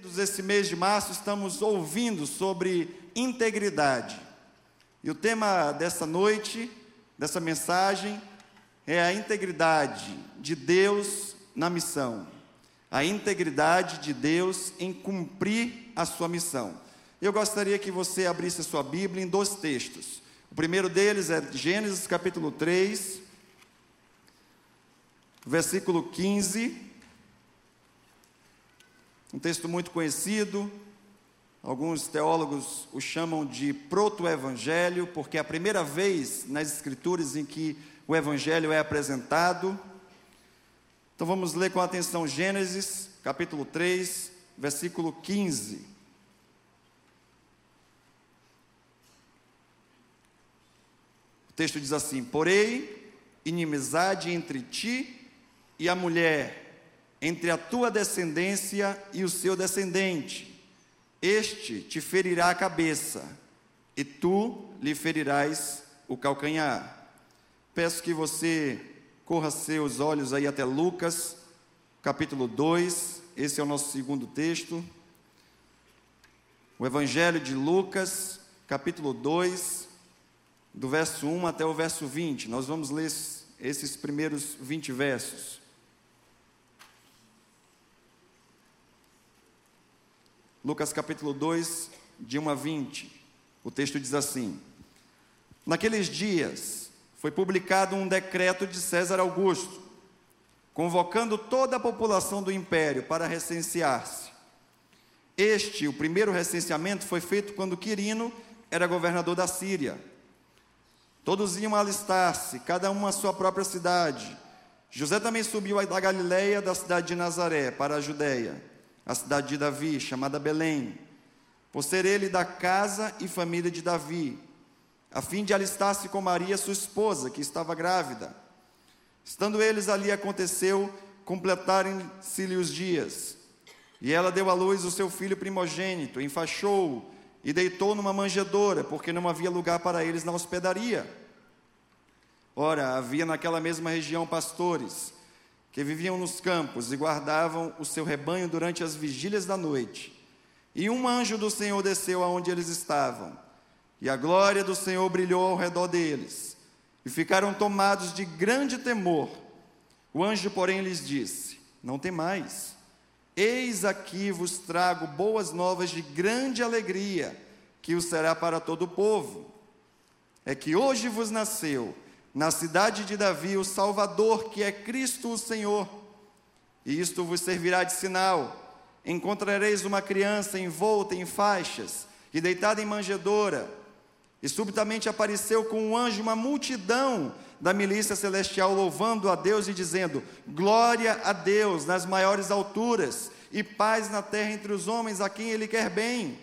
Queridos, esse mês de março estamos ouvindo sobre integridade. E o tema dessa noite, dessa mensagem, é a integridade de Deus na missão. A integridade de Deus em cumprir a sua missão. Eu gostaria que você abrisse a sua Bíblia em dois textos. O primeiro deles é Gênesis capítulo 3, versículo 15 um texto muito conhecido, alguns teólogos o chamam de proto-evangelho, porque é a primeira vez nas Escrituras em que o evangelho é apresentado. Então vamos ler com atenção Gênesis, capítulo 3, versículo 15. O texto diz assim: Porém, inimizade entre ti e a mulher, entre a tua descendência e o seu descendente. Este te ferirá a cabeça, e tu lhe ferirás o calcanhar. Peço que você corra seus olhos aí até Lucas, capítulo 2, esse é o nosso segundo texto. O Evangelho de Lucas, capítulo 2, do verso 1 até o verso 20. Nós vamos ler esses primeiros 20 versos. Lucas capítulo 2, de 1 a 20. O texto diz assim: Naqueles dias foi publicado um decreto de César Augusto, convocando toda a população do império para recensear-se. Este, o primeiro recenseamento, foi feito quando Quirino era governador da Síria. Todos iam alistar-se, cada um à sua própria cidade. José também subiu da Galiléia, da cidade de Nazaré, para a Judéia a cidade de Davi, chamada Belém, por ser ele da casa e família de Davi, a fim de alistar-se com Maria, sua esposa, que estava grávida. Estando eles ali, aconteceu completarem-se-lhe os dias. E ela deu à luz o seu filho primogênito, enfaixou-o e deitou numa manjedoura, porque não havia lugar para eles na hospedaria. Ora, havia naquela mesma região pastores que viviam nos campos e guardavam o seu rebanho durante as vigílias da noite. E um anjo do Senhor desceu aonde eles estavam, e a glória do Senhor brilhou ao redor deles, e ficaram tomados de grande temor. O anjo, porém, lhes disse: Não temais, eis aqui vos trago boas novas de grande alegria, que o será para todo o povo. É que hoje vos nasceu na cidade de Davi o Salvador, que é Cristo o Senhor. E isto vos servirá de sinal: encontrareis uma criança envolta em faixas e deitada em manjedoura. E subitamente apareceu com um anjo uma multidão da milícia celestial, louvando a Deus e dizendo: Glória a Deus nas maiores alturas e paz na terra entre os homens a quem Ele quer bem.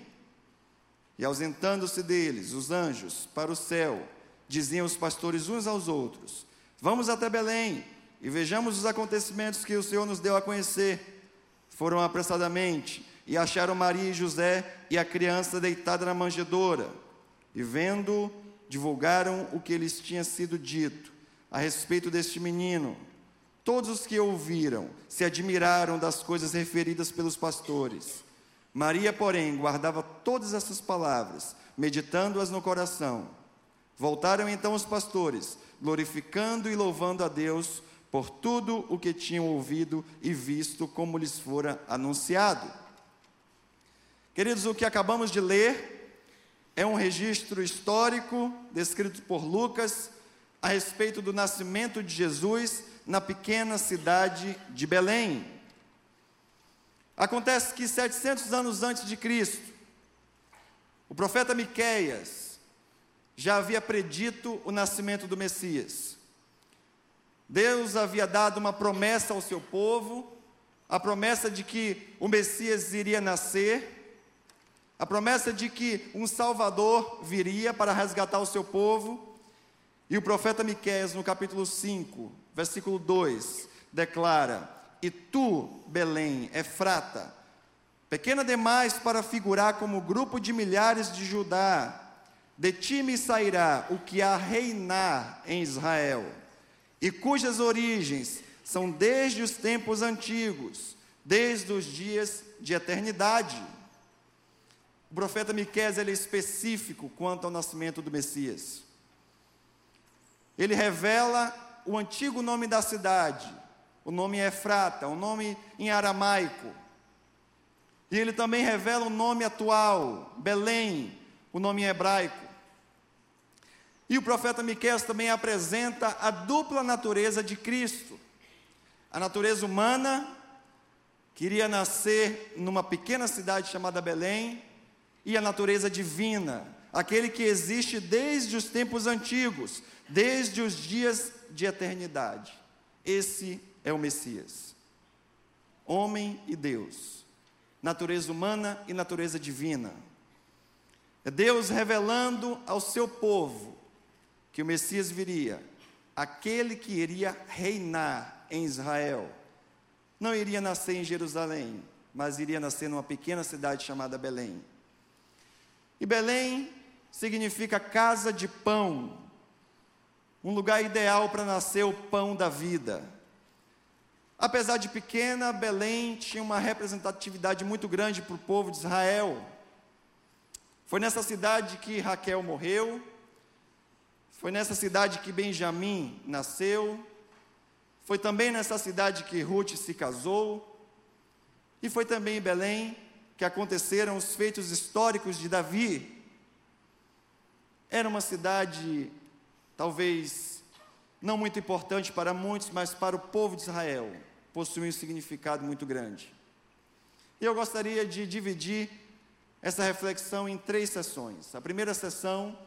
E ausentando-se deles, os anjos, para o céu, diziam os pastores uns aos outros: Vamos até Belém e vejamos os acontecimentos que o Senhor nos deu a conhecer. Foram apressadamente e acharam Maria e José e a criança deitada na manjedoura. E vendo, divulgaram o que lhes tinha sido dito a respeito deste menino. Todos os que ouviram se admiraram das coisas referidas pelos pastores. Maria, porém, guardava todas essas palavras, meditando-as no coração. Voltaram então os pastores, glorificando e louvando a Deus por tudo o que tinham ouvido e visto como lhes fora anunciado. Queridos, o que acabamos de ler é um registro histórico descrito por Lucas a respeito do nascimento de Jesus na pequena cidade de Belém. Acontece que 700 anos antes de Cristo, o profeta Miqueias já havia predito o nascimento do Messias. Deus havia dado uma promessa ao seu povo, a promessa de que o Messias iria nascer, a promessa de que um Salvador viria para resgatar o seu povo. E o profeta Miqueias, no capítulo 5, versículo 2, declara: E tu, Belém, Efrata, pequena demais para figurar como grupo de milhares de Judá, de ti me sairá o que há reinar em Israel, e cujas origens são desde os tempos antigos. desde os dias de eternidade. O profeta Miqueias é específico quanto ao nascimento do Messias. Ele revela o antigo nome da cidade, o nome Efrata, o nome em aramaico. E ele também revela o nome atual, Belém, o nome em hebraico. E o profeta Miqueias também apresenta a dupla natureza de Cristo. A natureza humana queria nascer numa pequena cidade chamada Belém, e a natureza divina, aquele que existe desde os tempos antigos, desde os dias de eternidade. Esse é o Messias. Homem e Deus, natureza humana e natureza divina. É Deus revelando ao seu povo que o Messias viria, aquele que iria reinar em Israel. Não iria nascer em Jerusalém, mas iria nascer numa pequena cidade chamada Belém. E Belém significa casa de pão, um lugar ideal para nascer o pão da vida. Apesar de pequena, Belém tinha uma representatividade muito grande para o povo de Israel. Foi nessa cidade que Raquel morreu, foi nessa cidade que Benjamim nasceu, foi também nessa cidade que Ruth se casou, e foi também em Belém que aconteceram os feitos históricos de Davi. Era uma cidade, talvez, não muito importante para muitos, mas para o povo de Israel, possuía um significado muito grande. E eu gostaria de dividir essa reflexão em três sessões. A primeira sessão,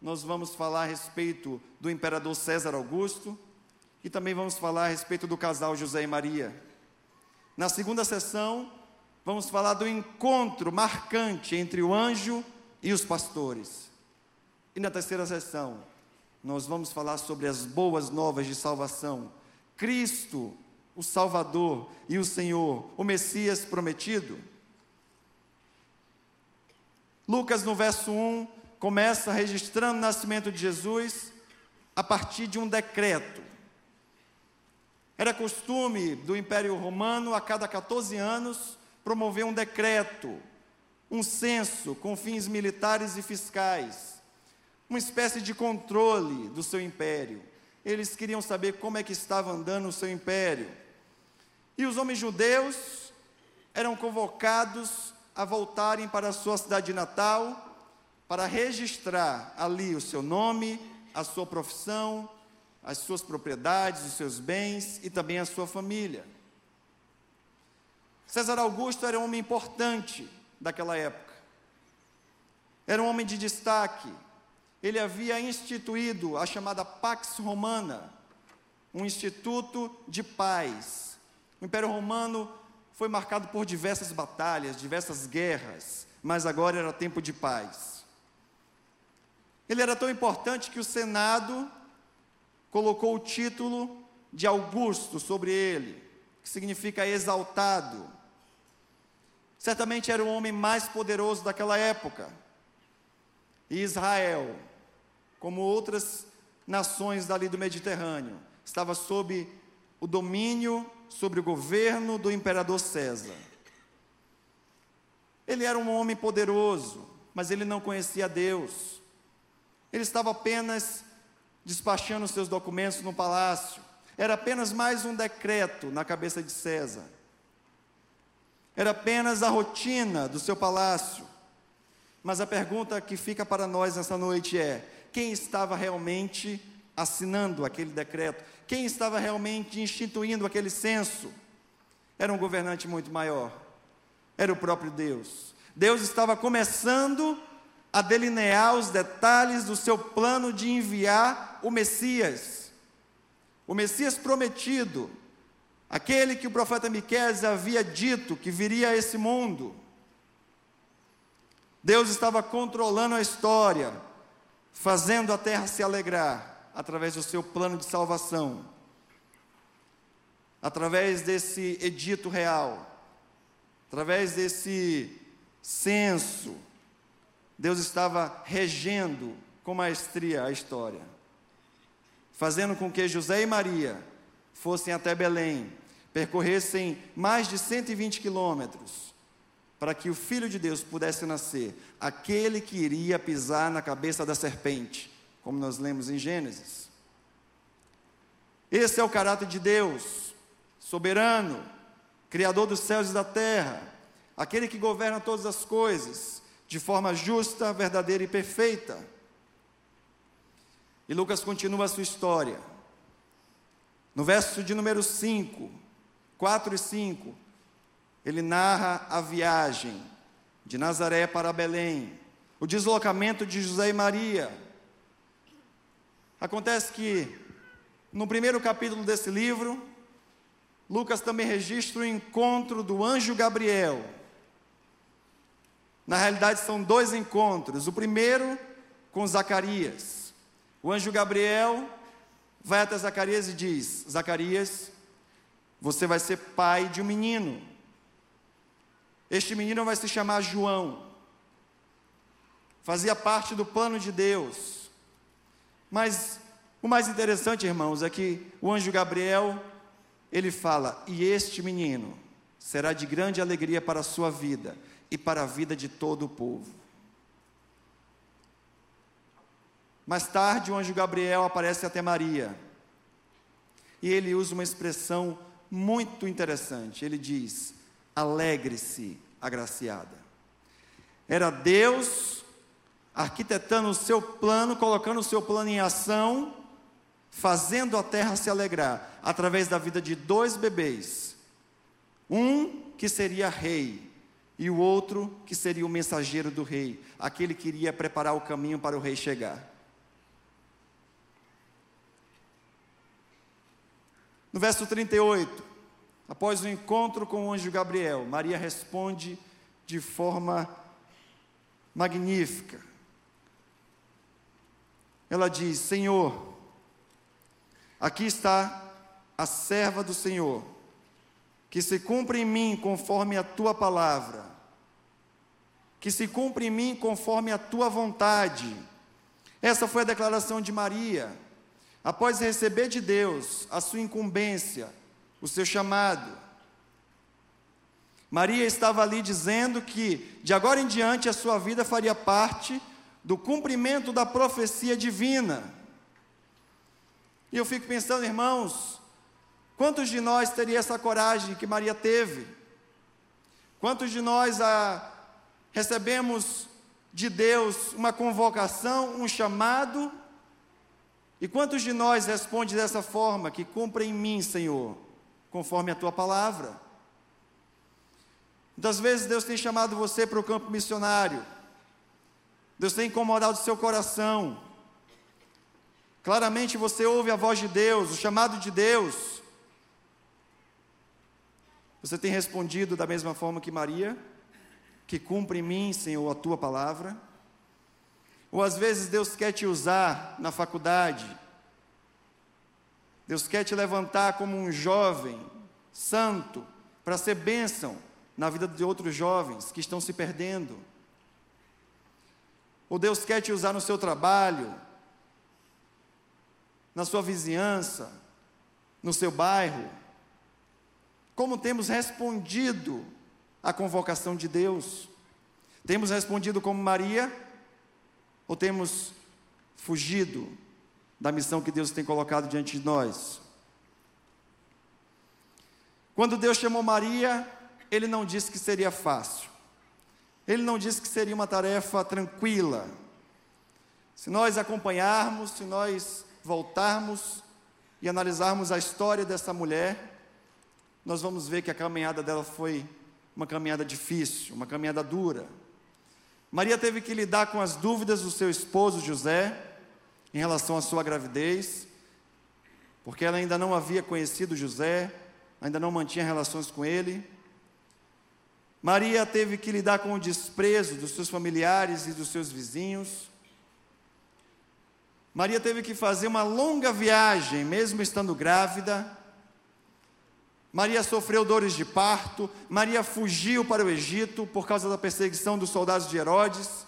nós vamos falar a respeito do imperador César Augusto e também vamos falar a respeito do casal José e Maria. Na segunda sessão, vamos falar do encontro marcante entre o anjo e os pastores. E na terceira sessão, nós vamos falar sobre as boas novas de salvação. Cristo, o Salvador e o Senhor, o Messias prometido. Lucas, no verso 1, começa registrando o nascimento de Jesus a partir de um decreto. Era costume do Império Romano, a cada 14 anos, promover um decreto, um censo com fins militares e fiscais, uma espécie de controle do seu império. Eles queriam saber como é que estava andando o seu império. E os homens judeus eram convocados a voltarem para a sua cidade natal para registrar ali o seu nome, a sua profissão, as suas propriedades, os seus bens e também a sua família. César Augusto era um homem importante daquela época. Era um homem de destaque. Ele havia instituído a chamada Pax Romana, um instituto de paz. O Império Romano foi marcado por diversas batalhas, diversas guerras, mas agora era tempo de paz. Ele era tão importante que o Senado colocou o título de Augusto sobre ele, que significa exaltado. Certamente era o homem mais poderoso daquela época. E Israel, como outras nações dali do Mediterrâneo, estava sob o domínio, sobre o governo do imperador César. Ele era um homem poderoso, mas ele não conhecia Deus. Ele estava apenas despachando seus documentos no palácio. Era apenas mais um decreto na cabeça de César. Era apenas a rotina do seu palácio. Mas a pergunta que fica para nós nessa noite é: quem estava realmente assinando aquele decreto? Quem estava realmente instituindo aquele censo? Era um governante muito maior. Era o próprio Deus. Deus estava começando a delinear os detalhes do seu plano de enviar o Messias. O Messias prometido, Aquele que o profeta Miqueias havia dito que viria a esse mundo. Deus estava controlando a história, fazendo a terra se alegrar através do seu plano de salvação. Através desse edito real, através desse censo, Deus estava regendo com maestria a história, fazendo com que José e Maria fossem até Belém percorressem mais de 120 quilômetros para que o Filho de Deus pudesse nascer, aquele que iria pisar na cabeça da serpente, como nós lemos em Gênesis. Esse é o caráter de Deus, soberano, Criador dos céus e da terra, aquele que governa todas as coisas de forma justa, verdadeira e perfeita. E Lucas continua a sua história. No verso de número 5, 4 e 5, ele narra a viagem de Nazaré para Belém, o deslocamento de José e Maria. Acontece que, no primeiro capítulo desse livro, Lucas também registra o encontro do anjo Gabriel. Na realidade, são dois encontros. O primeiro com Zacarias. O anjo Gabriel vai até Zacarias e diz: Zacarias, você vai ser pai de um menino. Este menino vai se chamar João. Fazia parte do plano de Deus. Mas o mais interessante, irmãos, é que o anjo Gabriel ele fala: E este menino será de grande alegria para a sua vida e para a vida de todo o povo. Mais tarde, o anjo Gabriel aparece até Maria. E ele usa uma expressão muito interessante. Ele diz: Alegre-se, agraciada. Era Deus arquitetando o seu plano, colocando o seu plano em ação fazendo a terra se alegrar através da vida de dois bebês. Um que seria rei e o outro que seria o mensageiro do rei, aquele que iria preparar o caminho para o rei chegar. No verso 38, após o encontro com o anjo Gabriel, Maria responde de forma magnífica. Ela diz: Senhor, Aqui está a serva do Senhor, que se cumpre em mim conforme a tua palavra, que se cumpre em mim conforme a tua vontade. Essa foi a declaração de Maria, após receber de Deus a sua incumbência, o seu chamado. Maria estava ali dizendo que, de agora em diante, a sua vida faria parte do cumprimento da profecia divina. E eu fico pensando, irmãos, quantos de nós teria essa coragem que Maria teve? Quantos de nós a, recebemos de Deus uma convocação, um chamado? E quantos de nós responde dessa forma, que cumpra em mim, Senhor, conforme a tua palavra? Muitas vezes Deus tem chamado você para o campo missionário. Deus tem incomodado o seu coração. Claramente você ouve a voz de Deus, o chamado de Deus. Você tem respondido da mesma forma que Maria, que cumpre em mim, Senhor, a tua palavra? Ou às vezes Deus quer te usar na faculdade, Deus quer te levantar como um jovem santo, para ser bênção na vida de outros jovens que estão se perdendo. Ou Deus quer te usar no seu trabalho, na sua vizinhança, no seu bairro? Como temos respondido à convocação de Deus? Temos respondido como Maria? Ou temos fugido da missão que Deus tem colocado diante de nós? Quando Deus chamou Maria, Ele não disse que seria fácil, Ele não disse que seria uma tarefa tranquila. Se nós acompanharmos, se nós voltarmos e analisarmos a história dessa mulher, nós vamos ver que a caminhada dela foi uma caminhada difícil, uma caminhada dura. Maria teve que lidar com as dúvidas do seu esposo José em relação à sua gravidez, porque ela ainda não havia conhecido José, ainda não mantinha relações com ele. Maria teve que lidar com o desprezo dos seus familiares e dos seus vizinhos. Maria teve que fazer uma longa viagem, mesmo estando grávida. Maria sofreu dores de parto. Maria fugiu para o Egito por causa da perseguição dos soldados de Herodes.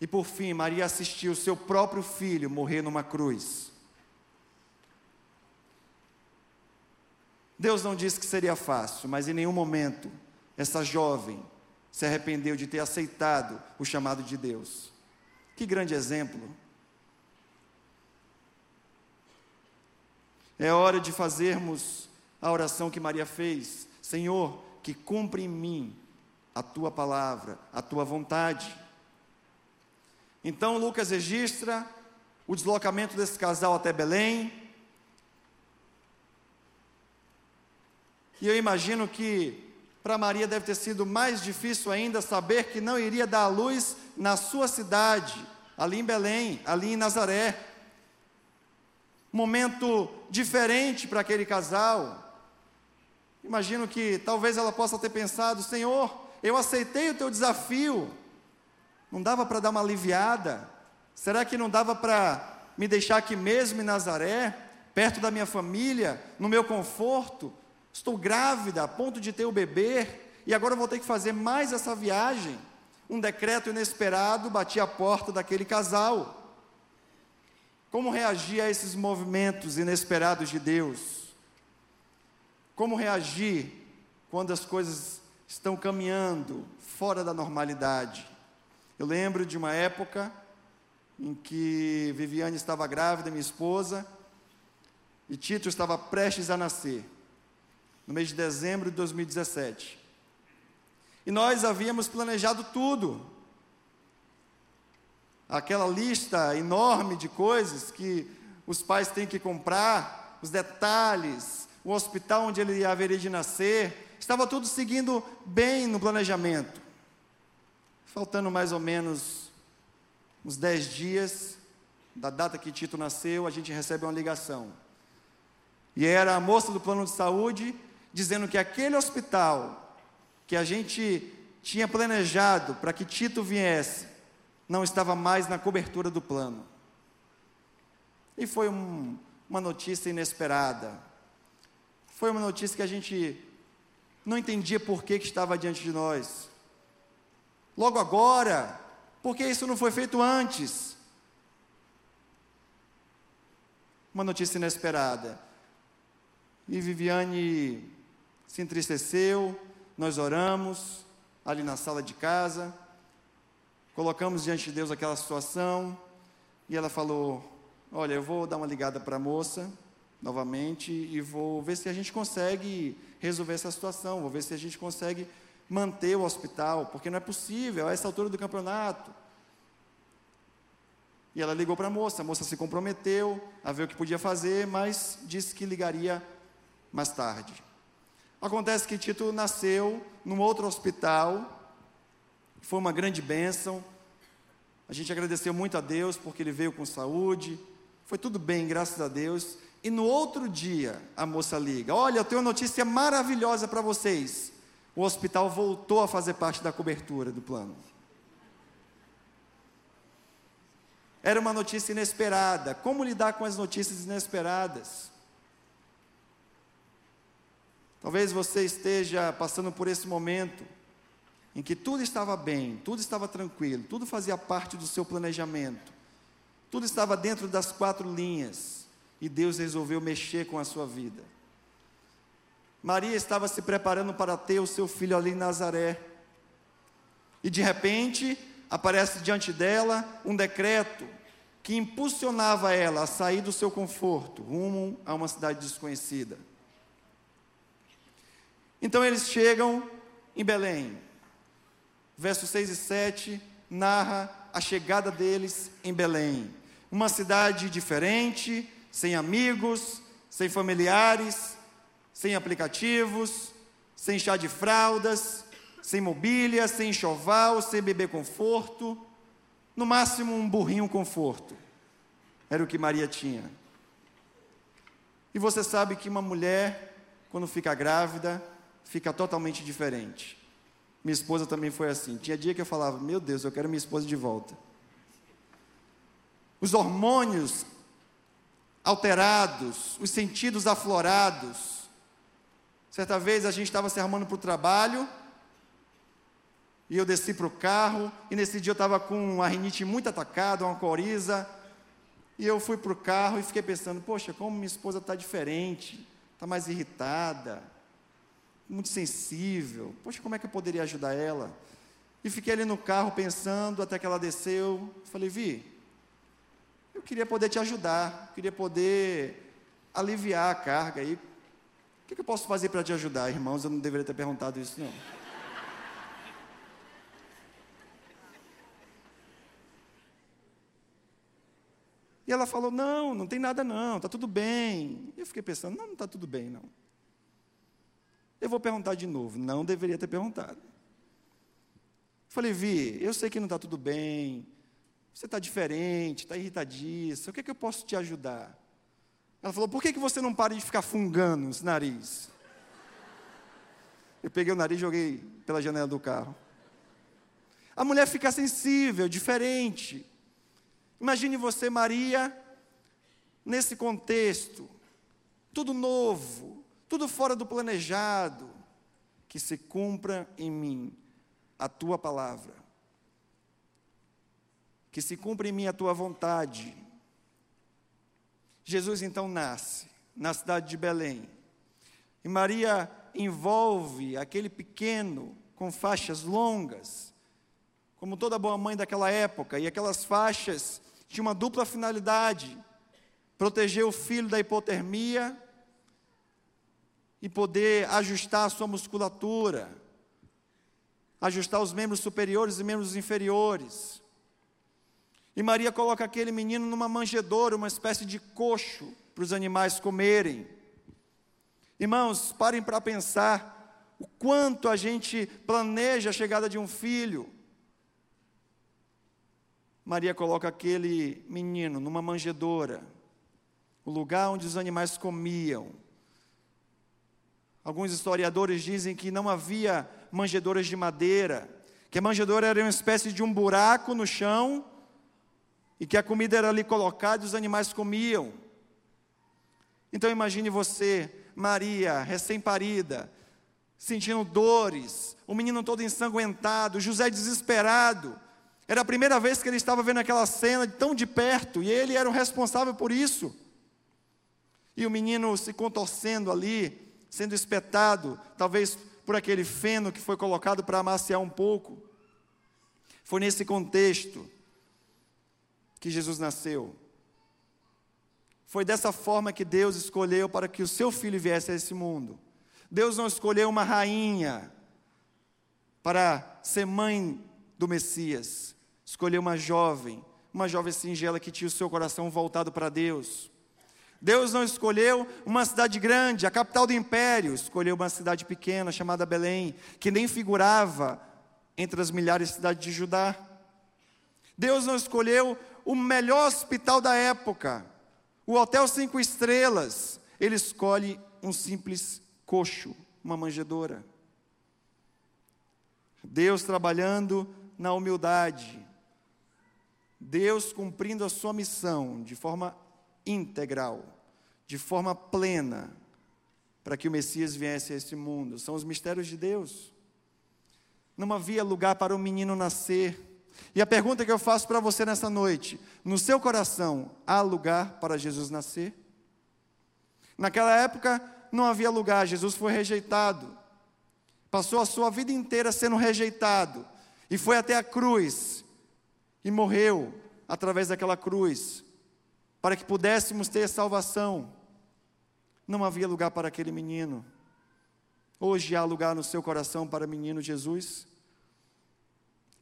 E por fim, Maria assistiu seu próprio filho morrer numa cruz. Deus não disse que seria fácil, mas em nenhum momento essa jovem se arrependeu de ter aceitado o chamado de Deus. Que grande exemplo! É hora de fazermos a oração que Maria fez: Senhor, que cumpra em mim a tua palavra, a tua vontade. Então Lucas registra o deslocamento desse casal até Belém. E eu imagino que para Maria deve ter sido mais difícil ainda saber que não iria dar à luz na sua cidade, ali em Belém, ali em Nazaré. Momento diferente para aquele casal. Imagino que talvez ela possa ter pensado: Senhor, eu aceitei o teu desafio, não dava para dar uma aliviada? Será que não dava para me deixar aqui mesmo em Nazaré, perto da minha família, no meu conforto? Estou grávida, a ponto de ter o bebê, e agora vou ter que fazer mais essa viagem. Um decreto inesperado batia a porta daquele casal. Como reagir a esses movimentos inesperados de Deus? Como reagir quando as coisas estão caminhando fora da normalidade? Eu lembro de uma época em que Viviane estava grávida, minha esposa, e Tito estava prestes a nascer, no mês de dezembro de 2017. E nós havíamos planejado tudo. Aquela lista enorme de coisas que os pais têm que comprar, os detalhes, o hospital onde ele haveria de nascer, estava tudo seguindo bem no planejamento. Faltando mais ou menos uns dez dias da data que Tito nasceu, a gente recebe uma ligação. E era a moça do plano de saúde dizendo que aquele hospital que a gente tinha planejado para que Tito viesse, não estava mais na cobertura do plano. E foi um, uma notícia inesperada. Foi uma notícia que a gente não entendia por que, que estava diante de nós. Logo agora, por que isso não foi feito antes? Uma notícia inesperada. E Viviane se entristeceu, nós oramos ali na sala de casa, colocamos diante de Deus aquela situação, e ela falou: Olha, eu vou dar uma ligada para a moça novamente e vou ver se a gente consegue resolver essa situação, vou ver se a gente consegue manter o hospital, porque não é possível a essa altura do campeonato. E ela ligou para a moça, a moça se comprometeu a ver o que podia fazer, mas disse que ligaria mais tarde. Acontece que Tito nasceu num outro hospital, foi uma grande bênção. A gente agradeceu muito a Deus porque ele veio com saúde, foi tudo bem, graças a Deus. E no outro dia a moça liga: Olha, eu tenho uma notícia maravilhosa para vocês o hospital voltou a fazer parte da cobertura do plano. Era uma notícia inesperada. Como lidar com as notícias inesperadas? Talvez você esteja passando por esse momento em que tudo estava bem, tudo estava tranquilo, tudo fazia parte do seu planejamento, tudo estava dentro das quatro linhas e Deus resolveu mexer com a sua vida. Maria estava se preparando para ter o seu filho ali em Nazaré. E de repente, aparece diante dela um decreto que impulsionava ela a sair do seu conforto rumo a uma cidade desconhecida. Então eles chegam em Belém. Versos 6 e 7 narra a chegada deles em Belém. Uma cidade diferente, sem amigos, sem familiares, sem aplicativos, sem chá de fraldas, sem mobília, sem enxoval, sem bebê conforto, no máximo um burrinho conforto. Era o que Maria tinha. E você sabe que uma mulher, quando fica grávida, fica totalmente diferente. Minha esposa também foi assim. Tinha dia que eu falava: Meu Deus, eu quero minha esposa de volta. Os hormônios alterados, os sentidos aflorados, Certa vez a gente estava se arrumando para o trabalho, e eu desci para o carro, e nesse dia eu estava com uma rinite muito atacada, uma coriza, e eu fui para o carro e fiquei pensando, poxa, como minha esposa está diferente, está mais irritada, muito sensível. Poxa, como é que eu poderia ajudar ela? E fiquei ali no carro pensando até que ela desceu. Falei, Vi, eu queria poder te ajudar, queria poder aliviar a carga aí. O que, eu posso fazer para te ajudar, irmãos? Eu não deveria ter perguntado isso, não. E ela falou: Não, não tem nada não, está tudo bem. E eu fiquei pensando: Não, não está tudo bem não. Eu vou perguntar de novo. Não deveria ter perguntado. Falei, Vi, eu sei que não está tudo bem. Você está diferente, está irritadíssimo. O que, é que eu posso te ajudar? Ela falou: Por que, que você não para de ficar fungando esse nariz? Eu peguei o nariz e joguei pela janela do carro. A mulher fica sensível, diferente. Imagine você, Maria, nesse contexto, tudo novo, tudo fora do planejado, que se cumpra em mim a tua palavra, que se cumpra em mim a tua vontade. Jesus então nasce na cidade de Belém, e Maria envolve aquele pequeno com faixas longas, como toda boa mãe daquela época, e aquelas faixas tinha uma dupla finalidade: proteger o filho da hipotermia e poder ajustar a sua musculatura, ajustar os membros superiores e membros inferiores. E Maria coloca aquele menino numa manjedoura, uma espécie de coxo para os animais comerem. Irmãos, parem para pensar o quanto a gente planeja a chegada de um filho, Maria coloca aquele menino numa manjedoura, o lugar onde os animais comiam. Alguns historiadores dizem que não havia manjedouras de madeira, que a manjedoura era uma espécie de um buraco no chão e que a comida era ali colocada e os animais comiam. Então imagine você, Maria, recém-parida, sentindo dores, o menino todo ensanguentado, José desesperado, era a primeira vez que ele estava vendo aquela cena tão de perto, e ele era o responsável por isso. E o menino se contorcendo ali, sendo espetado, talvez por aquele feno que foi colocado para amaciar um pouco. Foi nesse contexto que Jesus nasceu. Foi dessa forma que Deus escolheu para que o seu filho viesse a esse mundo. Deus não escolheu uma rainha para ser mãe do Messias escolheu uma jovem, uma jovem singela que tinha o seu coração voltado para Deus. Deus não escolheu uma cidade grande, a capital do império, escolheu uma cidade pequena chamada Belém, que nem figurava entre as milhares de cidades de Judá. Deus não escolheu o melhor hospital da época, o Hotel Cinco Estrelas. Ele escolhe um simples coxo, uma manjedoura. Deus trabalhando na humildade, Deus cumprindo a sua missão de forma integral, de forma plena, para que o Messias viesse a esse mundo. São os mistérios de Deus. Não havia lugar para o menino nascer. E a pergunta que eu faço para você nessa noite: no seu coração há lugar para Jesus nascer? Naquela época não havia lugar, Jesus foi rejeitado. Passou a sua vida inteira sendo rejeitado e foi até a cruz e morreu através daquela cruz, para que pudéssemos ter salvação. Não havia lugar para aquele menino. Hoje há lugar no seu coração para o menino Jesus.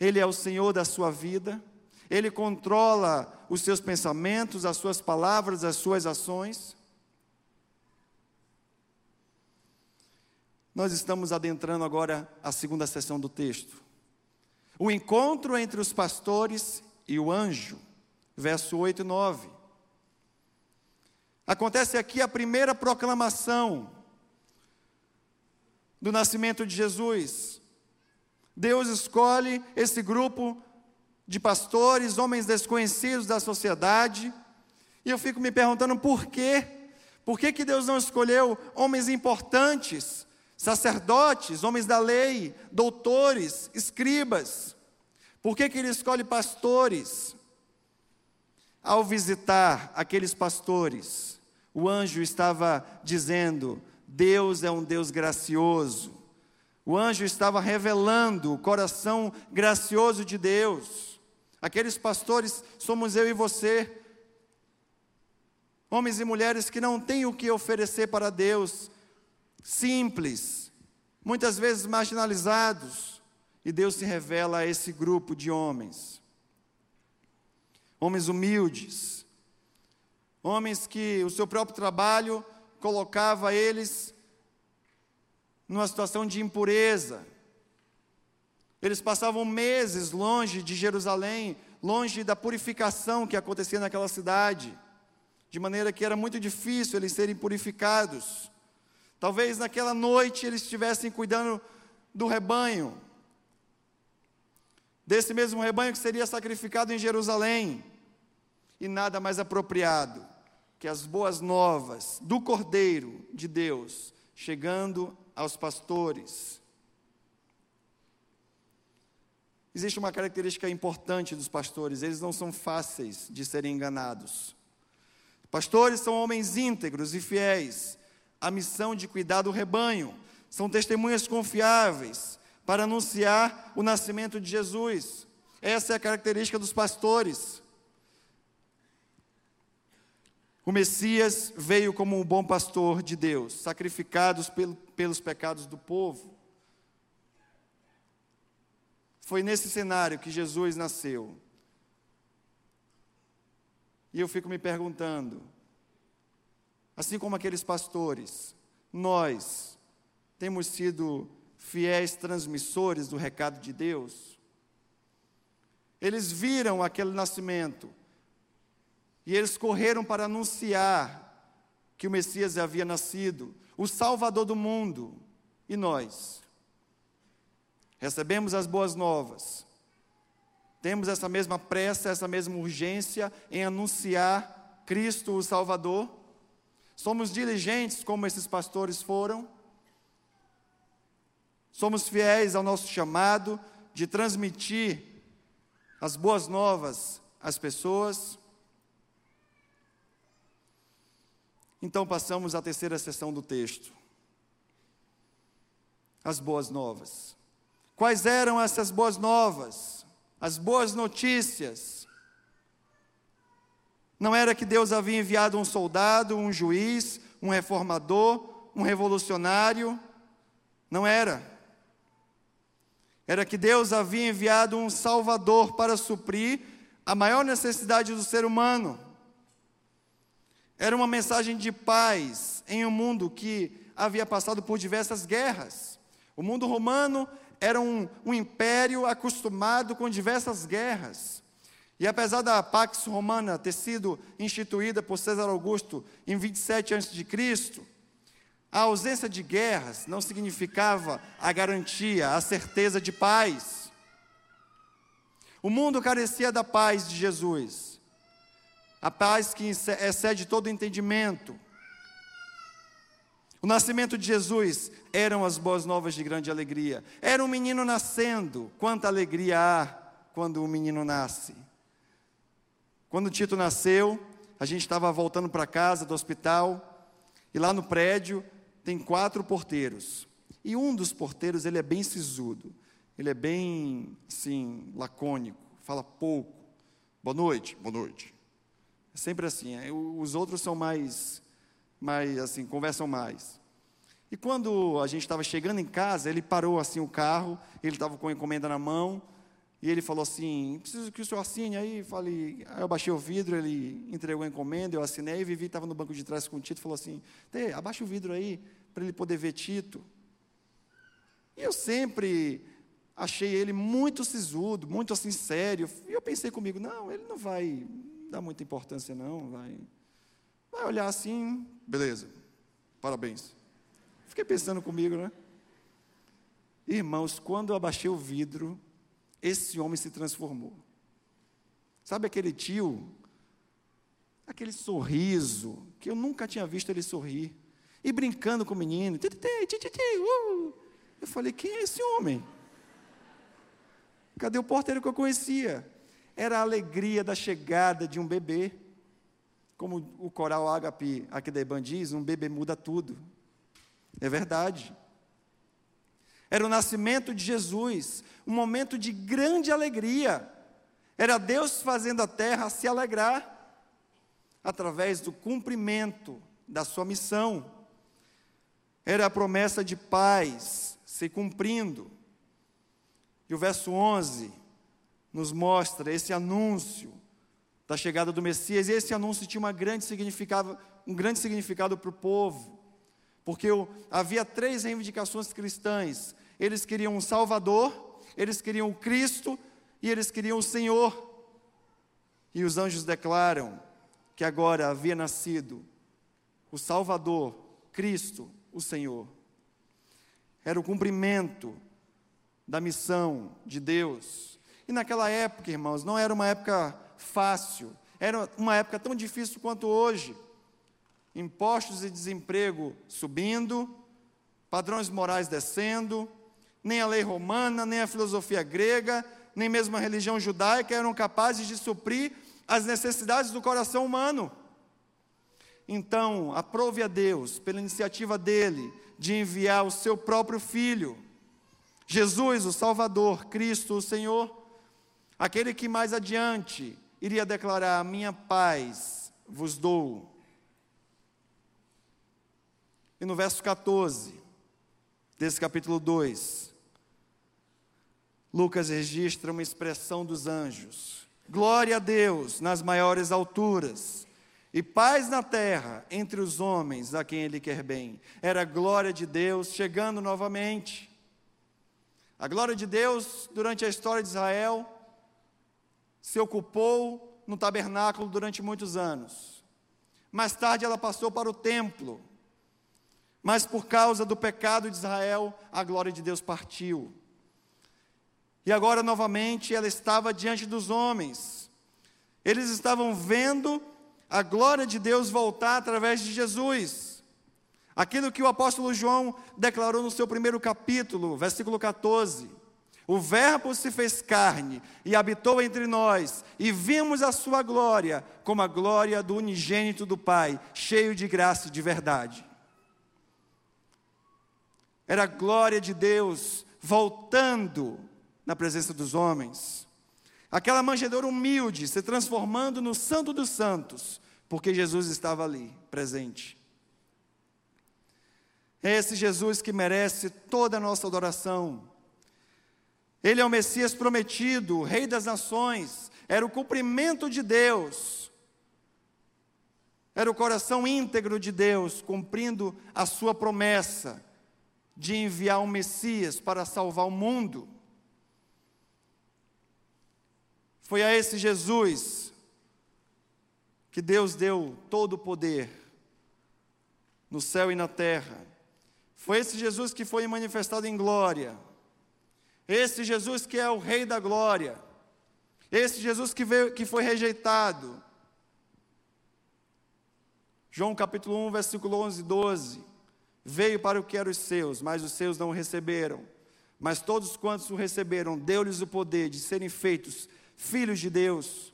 Ele é o Senhor da sua vida. Ele controla os seus pensamentos, as suas palavras, as suas ações. Nós estamos adentrando agora a segunda sessão do texto. O encontro entre os pastores e o anjo, verso 8 e 9. Acontece aqui a primeira proclamação do nascimento de Jesus. Deus escolhe esse grupo de pastores, homens desconhecidos da sociedade, e eu fico me perguntando por quê? Por que, que Deus não escolheu homens importantes, sacerdotes, homens da lei, doutores, escribas. Por que, que ele escolhe pastores? Ao visitar aqueles pastores, O anjo estava dizendo: Deus é um Deus gracioso. O anjo estava revelando o coração gracioso de Deus. Aqueles pastores somos eu e você. Homens e mulheres que não têm o que oferecer para Deus, simples, muitas vezes marginalizados, e Deus se revela a esse grupo de homens. Homens humildes, homens que o seu próprio trabalho colocava eles numa situação de impureza. Eles passavam meses longe de Jerusalém, longe da purificação que acontecia naquela cidade, de maneira que era muito difícil eles serem purificados. Talvez naquela noite eles estivessem cuidando do rebanho, desse mesmo rebanho que seria sacrificado em Jerusalém, e nada mais apropriado que as boas novas do Cordeiro de Deus chegando aos pastores. Existe uma característica importante dos pastores, eles não são fáceis de serem enganados. Pastores são homens íntegros e fiéis à missão de cuidar do rebanho, são testemunhas confiáveis para anunciar o nascimento de Jesus. Essa é a característica dos pastores. O Messias veio como um bom pastor de Deus, sacrificado pelo, pelos pecados do povo. Foi nesse cenário que Jesus nasceu. E eu fico me perguntando, assim como aqueles pastores, nós temos sido fiéis transmissores do recado de Deus? Eles viram aquele nascimento, e eles correram para anunciar que o Messias havia nascido, o Salvador do mundo. E nós? Recebemos as boas novas. Temos essa mesma pressa, essa mesma urgência em anunciar Cristo, o Salvador? Somos diligentes como esses pastores foram? Somos fiéis ao nosso chamado de transmitir as boas novas às pessoas? Então passamos à terceira sessão do texto. As boas novas. Quais eram essas boas novas? As boas notícias. Não era que Deus havia enviado um soldado, um juiz, um reformador, um revolucionário. Não era. Era que Deus havia enviado um Salvador para suprir a maior necessidade do ser humano era uma mensagem de paz em um mundo que havia passado por diversas guerras. O mundo romano era um, um império acostumado com diversas guerras. E apesar da Pax Romana ter sido instituída por César Augusto em 27 a.C., a ausência de guerras não significava a garantia, a certeza de paz. O mundo carecia da paz de Jesus a paz que excede todo entendimento. O nascimento de Jesus eram as boas novas de grande alegria. Era um menino nascendo. Quanta alegria há quando um menino nasce. Quando Tito nasceu, a gente estava voltando para casa do hospital, e lá no prédio tem quatro porteiros. E um dos porteiros, ele é bem sisudo. Ele é bem, assim, lacônico, fala pouco. Boa noite, boa noite. É sempre assim. É, os outros são mais, mais assim, conversam mais. E quando a gente estava chegando em casa, ele parou assim o carro, ele estava com a encomenda na mão, e ele falou assim: preciso que o senhor assine aí. Falei, aí eu baixei o vidro, ele entregou a encomenda, eu assinei, e Vivi estava no banco de trás com o Tito falou assim: abaixa o vidro aí, para ele poder ver Tito. E eu sempre achei ele muito sisudo, muito assim sério. E eu pensei comigo: não, ele não vai, dá muita importância não, vai, vai olhar assim, beleza, parabéns. Fiquei pensando comigo, né? Irmãos, quando eu abaixei o vidro, esse homem se transformou. Sabe aquele tio? Aquele sorriso, que eu nunca tinha visto ele sorrir. E brincando com o menino. Uh. Eu falei, quem é esse homem? Cadê o porteiro que eu conhecia? Era a alegria da chegada de um bebê. Como o coral Agape Akdeban diz, um bebê muda tudo. É verdade. Era o nascimento de Jesus, um momento de grande alegria. Era Deus fazendo a terra se alegrar através do cumprimento da sua missão. Era a promessa de paz se cumprindo. E o verso 11 nos mostra esse anúncio da chegada do Messias, e esse anúncio tinha uma grande significado, um grande significado para o povo, porque havia três reivindicações cristãs: eles queriam um Salvador, eles queriam o Cristo e eles queriam o Senhor. E os anjos declaram que agora havia nascido o Salvador, Cristo, o Senhor. Era o cumprimento da missão de Deus. E naquela época, irmãos, não era uma época fácil, era uma época tão difícil quanto hoje. Impostos e desemprego subindo, padrões morais descendo, nem a lei romana, nem a filosofia grega, nem mesmo a religião judaica eram capazes de suprir as necessidades do coração humano. Então, aprove a Deus, pela iniciativa dele, de enviar o seu próprio filho, Jesus, o Salvador, Cristo, o Senhor, aquele que mais adiante iria declarar: Minha paz vos dou. E no verso 14 desse capítulo 2, Lucas registra uma expressão dos anjos: Glória a Deus nas maiores alturas e paz na terra entre os homens a quem ele quer bem. Era a glória de Deus chegando novamente. A glória de Deus, durante a história de Israel, se ocupou no tabernáculo durante muitos anos. Mais tarde ela passou para o templo. Mas por causa do pecado de Israel, a glória de Deus partiu. E agora novamente ela estava diante dos homens. Eles estavam vendo a glória de Deus voltar através de Jesus. Aquilo que o apóstolo João declarou no seu primeiro capítulo, versículo 14. O Verbo se fez carne e habitou entre nós, e vimos a sua glória, como a glória do unigênito do Pai, cheio de graça e de verdade. Era a glória de Deus voltando na presença dos homens. Aquela manjedoura humilde se transformando no Santo dos Santos, porque Jesus estava ali, presente. É esse Jesus que merece toda a nossa adoração ele é o Messias prometido, o Rei das Nações, era o cumprimento de Deus, era o coração íntegro de Deus, cumprindo a sua promessa de enviar um Messias para salvar o mundo. Foi a esse Jesus que Deus deu todo o poder no céu e na terra. Foi esse Jesus que foi manifestado em glória esse Jesus que é o Rei da Glória. Esse Jesus que, veio, que foi rejeitado. João capítulo 1, versículo 11 e 12. Veio para o que eram os seus, mas os seus não o receberam. Mas todos quantos o receberam, deu-lhes o poder de serem feitos filhos de Deus.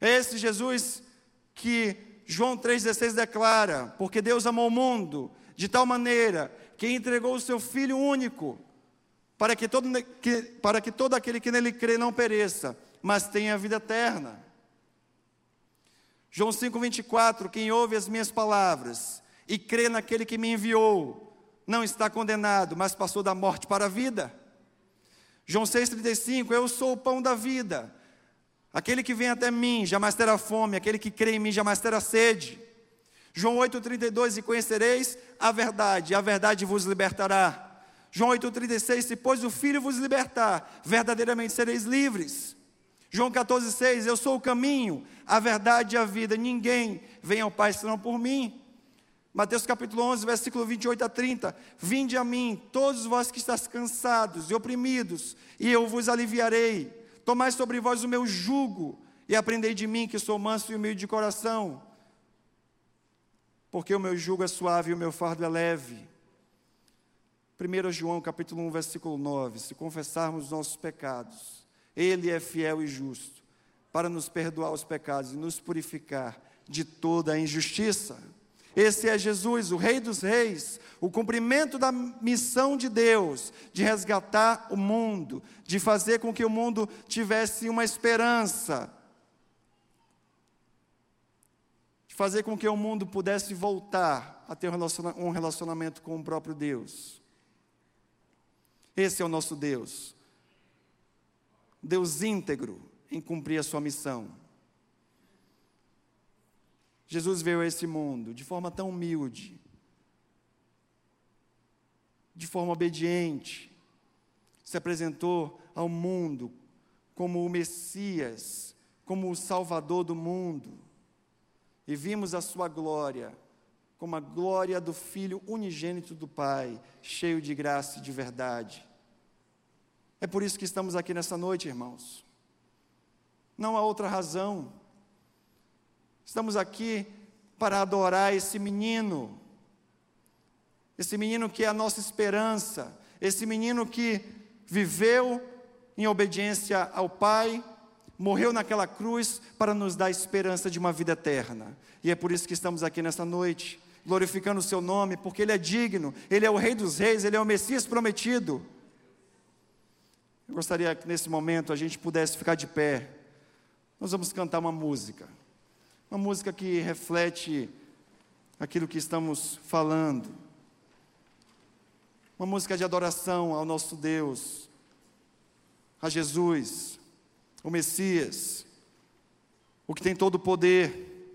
Esse Jesus que João 3,16 declara: Porque Deus amou o mundo de tal maneira que entregou o seu Filho único, para que todo, que, para que todo aquele que nele crê não pereça, mas tenha a vida eterna. João 5,24: Quem ouve as minhas palavras e crê naquele que me enviou, não está condenado, mas passou da morte para a vida. João 6,35: Eu sou o pão da vida. Aquele que vem até mim jamais terá fome, aquele que crê em mim jamais terá sede. João 8,32: E conhecereis a verdade, a verdade vos libertará. João 8,36: Se, pois, o Filho vos libertar, verdadeiramente sereis livres. João 14,6: Eu sou o caminho, a verdade e a vida. Ninguém vem ao Pai senão por mim. Mateus capítulo 11, versículo 28 a 30. Vinde a mim, todos vós que estáis cansados e oprimidos, e eu vos aliviarei. Tomai sobre vós o meu jugo, e aprendei de mim, que sou manso e humilde de coração. Porque o meu jugo é suave e o meu fardo é leve. 1 João capítulo 1, versículo 9, se confessarmos os nossos pecados, Ele é fiel e justo para nos perdoar os pecados e nos purificar de toda a injustiça. Esse é Jesus, o Rei dos Reis, o cumprimento da missão de Deus de resgatar o mundo, de fazer com que o mundo tivesse uma esperança, de fazer com que o mundo pudesse voltar a ter um relacionamento com o próprio Deus. Esse é o nosso Deus. Deus íntegro em cumprir a sua missão. Jesus veio a esse mundo de forma tão humilde, de forma obediente, se apresentou ao mundo como o Messias, como o Salvador do mundo, e vimos a sua glória, como a glória do Filho unigênito do Pai, cheio de graça e de verdade. É por isso que estamos aqui nessa noite, irmãos. Não há outra razão. Estamos aqui para adorar esse menino, esse menino que é a nossa esperança, esse menino que viveu em obediência ao Pai, morreu naquela cruz para nos dar esperança de uma vida eterna. E é por isso que estamos aqui nessa noite, glorificando o Seu nome, porque Ele é digno, Ele é o Rei dos Reis, Ele é o Messias prometido. Eu gostaria que nesse momento a gente pudesse ficar de pé. Nós vamos cantar uma música. Uma música que reflete aquilo que estamos falando. Uma música de adoração ao nosso Deus, a Jesus, o Messias, o que tem todo o poder,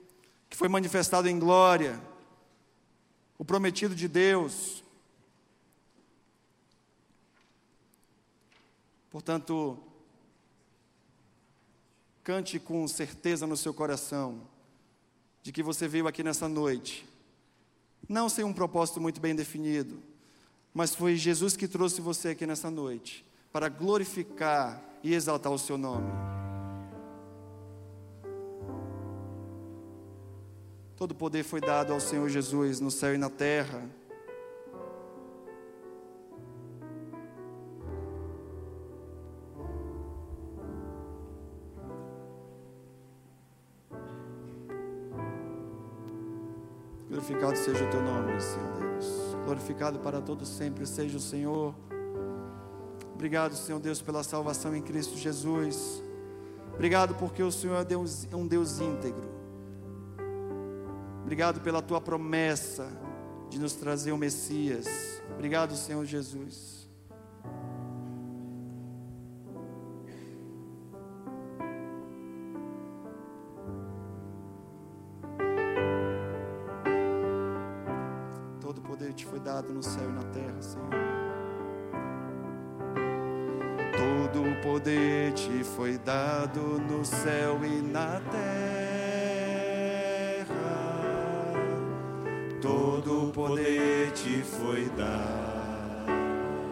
que foi manifestado em glória, o prometido de Deus, Portanto, cante com certeza no seu coração de que você veio aqui nessa noite, não sem um propósito muito bem definido, mas foi Jesus que trouxe você aqui nessa noite para glorificar e exaltar o seu nome. Todo poder foi dado ao Senhor Jesus no céu e na terra. Glorificado seja o teu nome, Senhor Deus. Glorificado para todos sempre seja o Senhor. Obrigado, Senhor Deus, pela salvação em Cristo Jesus. Obrigado porque o Senhor é, Deus, é um Deus íntegro. Obrigado pela tua promessa de nos trazer o Messias. Obrigado, Senhor Jesus. Terra, Senhor. Todo o poder te foi dado no céu e na terra. Todo o poder te foi dado.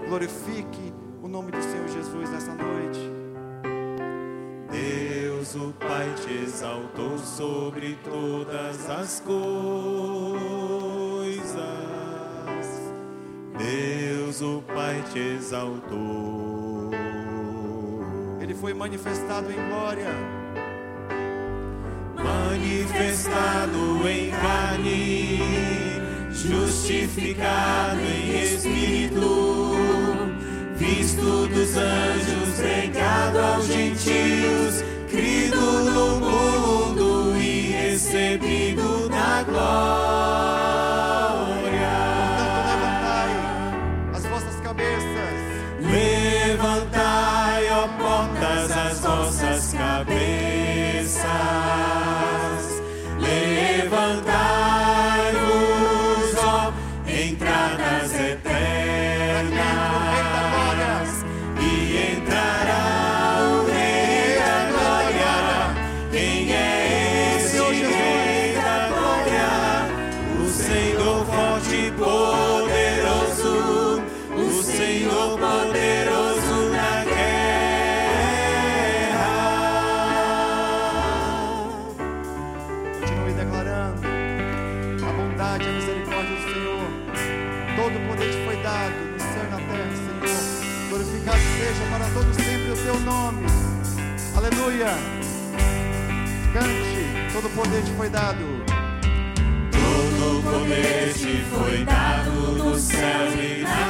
Glorifique o nome do Senhor Jesus nessa noite. Deus, o Pai, te exaltou sobre todas as coisas O Pai te exaltou. Ele foi manifestado em glória. Manifestado em carne, justificado em espírito, visto dos anjos, pregado aos gentios, crido no mundo e recebido na glória. Foi dado. Todo poder te foi dado no céu e na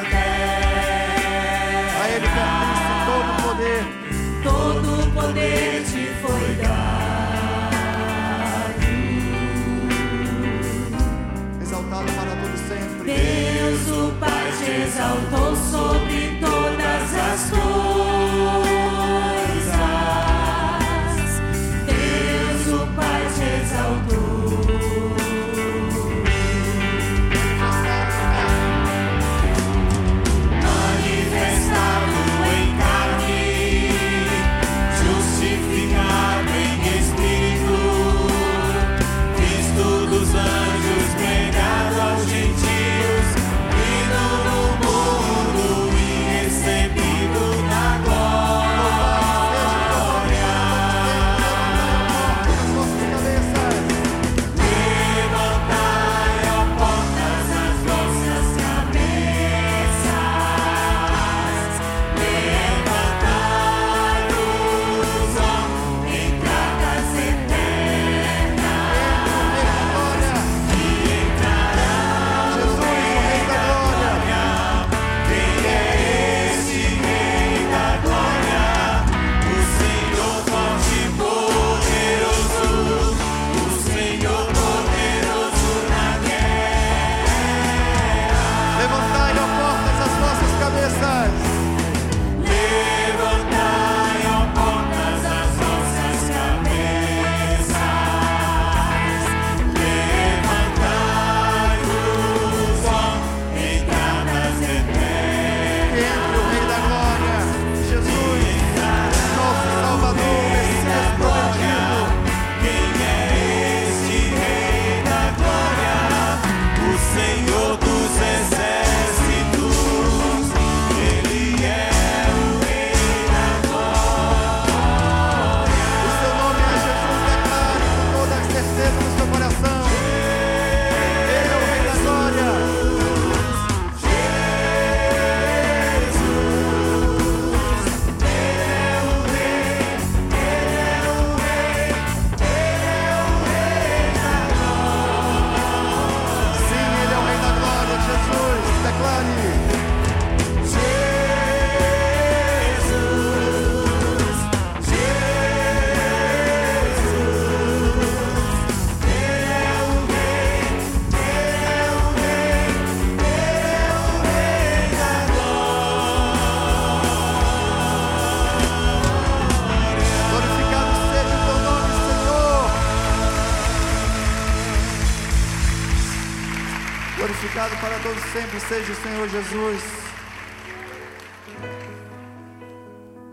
Glorificado para todos sempre seja o Senhor Jesus.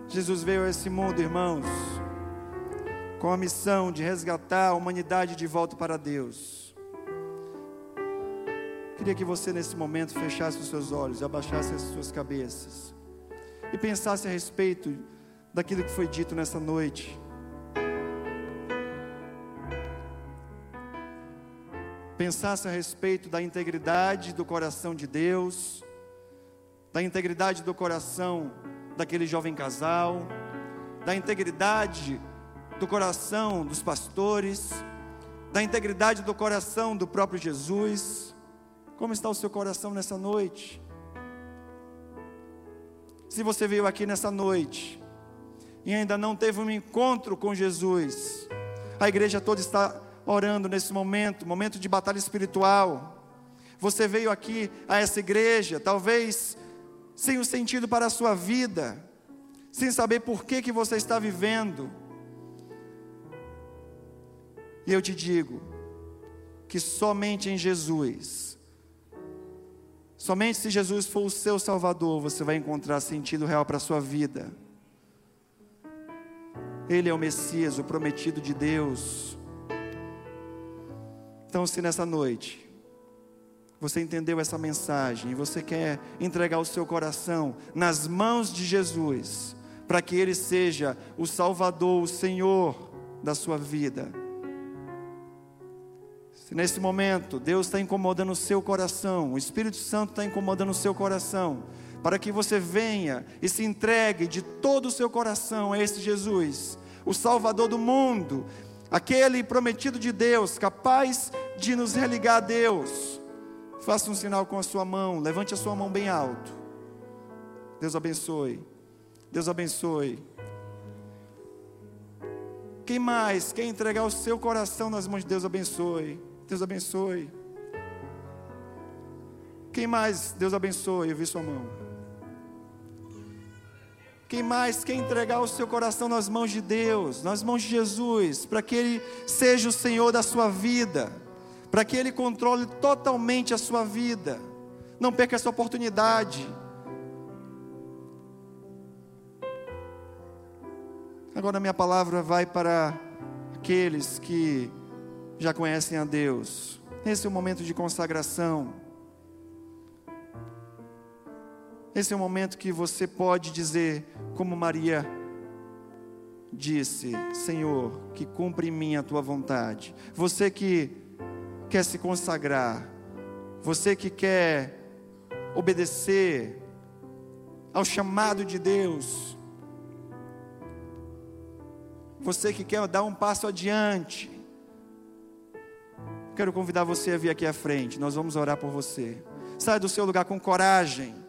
Jesus veio a esse mundo, irmãos, com a missão de resgatar a humanidade de volta para Deus. Queria que você, nesse momento, fechasse os seus olhos, abaixasse as suas cabeças e pensasse a respeito daquilo que foi dito nessa noite. Pensasse a respeito da integridade do coração de Deus, da integridade do coração daquele jovem casal, da integridade do coração dos pastores, da integridade do coração do próprio Jesus. Como está o seu coração nessa noite? Se você veio aqui nessa noite e ainda não teve um encontro com Jesus, a igreja toda está orando nesse momento, momento de batalha espiritual. Você veio aqui a essa igreja, talvez sem um sentido para a sua vida, sem saber por que que você está vivendo. E eu te digo que somente em Jesus, somente se Jesus for o seu Salvador, você vai encontrar sentido real para a sua vida. Ele é o Messias, o prometido de Deus. Então, se nessa noite você entendeu essa mensagem e você quer entregar o seu coração nas mãos de Jesus, para que Ele seja o Salvador, o Senhor da sua vida. Se nesse momento Deus está incomodando o seu coração, o Espírito Santo está incomodando o seu coração, para que você venha e se entregue de todo o seu coração a esse Jesus, o Salvador do mundo, aquele prometido de Deus, capaz de nos religar a Deus. Faça um sinal com a sua mão, levante a sua mão bem alto. Deus abençoe. Deus abençoe. Quem mais quer entregar o seu coração nas mãos de Deus abençoe? Deus abençoe. Quem mais? Deus abençoe. Eu vi sua mão. Quem mais quer entregar o seu coração nas mãos de Deus, nas mãos de Jesus, para que Ele seja o Senhor da sua vida, para que Ele controle totalmente a sua vida, não perca essa oportunidade. Agora, minha palavra vai para aqueles que já conhecem a Deus. Esse é o momento de consagração. Esse é o momento que você pode dizer, como Maria disse: Senhor, que cumpre em mim a tua vontade. Você que quer se consagrar, você que quer obedecer ao chamado de Deus, você que quer dar um passo adiante, quero convidar você a vir aqui à frente, nós vamos orar por você. Saia do seu lugar com coragem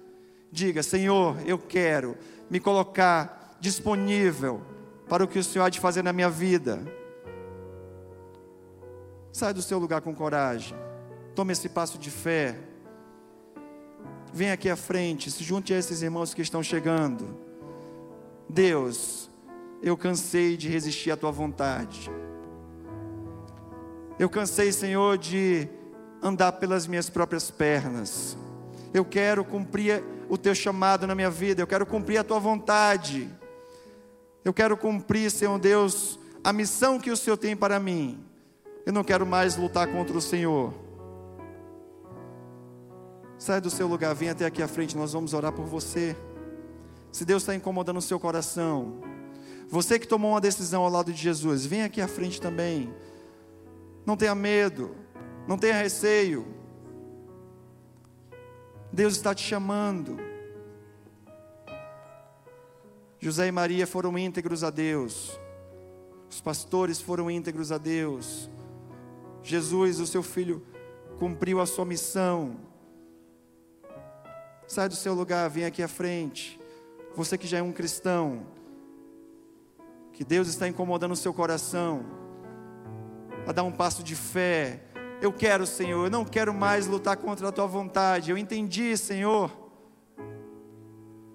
Diga: Senhor, eu quero me colocar disponível para o que o Senhor há de fazer na minha vida. Sai do seu lugar com coragem. Tome esse passo de fé. Venha aqui à frente, se junte a esses irmãos que estão chegando. Deus, eu cansei de resistir à tua vontade. Eu cansei, Senhor, de andar pelas minhas próprias pernas. Eu quero cumprir o teu chamado na minha vida, eu quero cumprir a tua vontade. Eu quero cumprir, Senhor Deus, a missão que o Senhor tem para mim. Eu não quero mais lutar contra o Senhor. Sai do seu lugar, vem até aqui à frente, nós vamos orar por você. Se Deus está incomodando o seu coração, você que tomou uma decisão ao lado de Jesus, vem aqui à frente também. Não tenha medo, não tenha receio. Deus está te chamando. José e Maria foram íntegros a Deus. Os pastores foram íntegros a Deus. Jesus, o seu filho, cumpriu a sua missão. Sai do seu lugar, vem aqui à frente. Você que já é um cristão, que Deus está incomodando o seu coração, a dar um passo de fé, eu quero, Senhor, eu não quero mais lutar contra a tua vontade. Eu entendi, Senhor,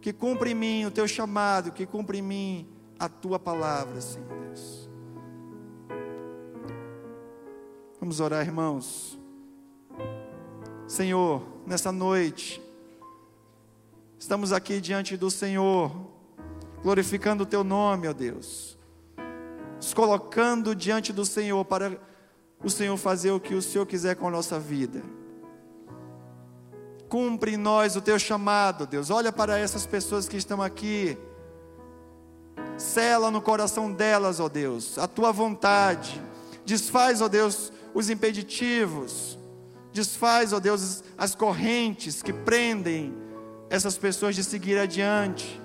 que cumpre em mim o teu chamado, que cumpre em mim a tua palavra, Senhor Deus. Vamos orar, irmãos. Senhor, nessa noite, estamos aqui diante do Senhor, glorificando o teu nome, ó Deus, nos colocando diante do Senhor para o Senhor fazer o que o Senhor quiser com a nossa vida. Cumpre em nós o teu chamado, Deus. Olha para essas pessoas que estão aqui. Sela no coração delas, ó Deus, a tua vontade. Desfaz, ó Deus, os impeditivos. Desfaz, ó Deus, as correntes que prendem essas pessoas de seguir adiante.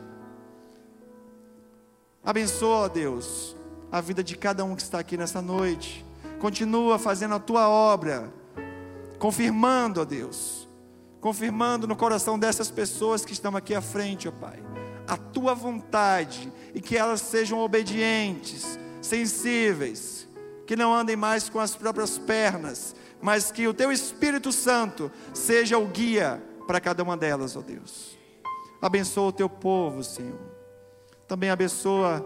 Abençoa, ó Deus, a vida de cada um que está aqui nessa noite. Continua fazendo a tua obra, confirmando, ó Deus, confirmando no coração dessas pessoas que estão aqui à frente, ó Pai, a tua vontade e que elas sejam obedientes, sensíveis, que não andem mais com as próprias pernas, mas que o teu Espírito Santo seja o guia para cada uma delas, ó Deus. Abençoa o teu povo, Senhor. Também abençoa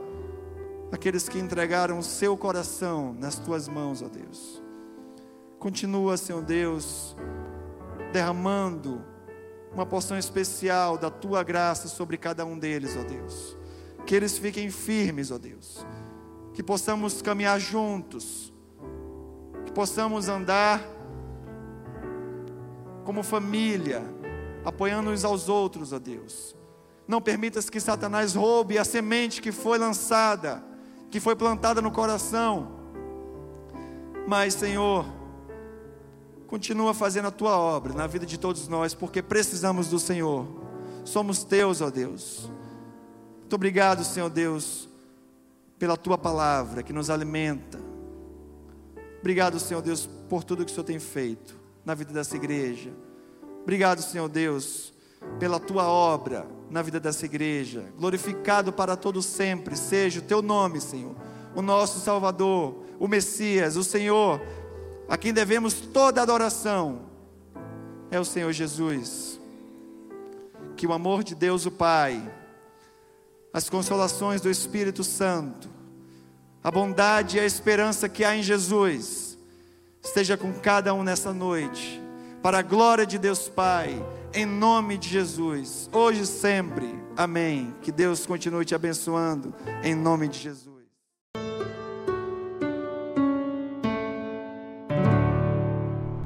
aqueles que entregaram o seu coração nas tuas mãos, ó Deus. Continua, Senhor Deus, derramando uma porção especial da tua graça sobre cada um deles, ó Deus. Que eles fiquem firmes, ó Deus. Que possamos caminhar juntos. Que possamos andar como família, apoiando uns aos outros, ó Deus. Não permitas que Satanás roube a semente que foi lançada que foi plantada no coração. Mas, Senhor, continua fazendo a tua obra na vida de todos nós, porque precisamos do Senhor. Somos teus, ó Deus. Muito obrigado, Senhor Deus, pela tua palavra que nos alimenta, Obrigado, Senhor Deus, por tudo que o Senhor tem feito na vida dessa igreja. Obrigado, Senhor Deus, pela tua obra na vida dessa igreja. Glorificado para todo sempre seja o teu nome, Senhor. O nosso Salvador, o Messias, o Senhor, a quem devemos toda adoração, é o Senhor Jesus. Que o amor de Deus, o Pai, as consolações do Espírito Santo, a bondade e a esperança que há em Jesus, esteja com cada um nessa noite, para a glória de Deus Pai, em nome de Jesus, hoje e sempre. Amém. Que Deus continue te abençoando, em nome de Jesus.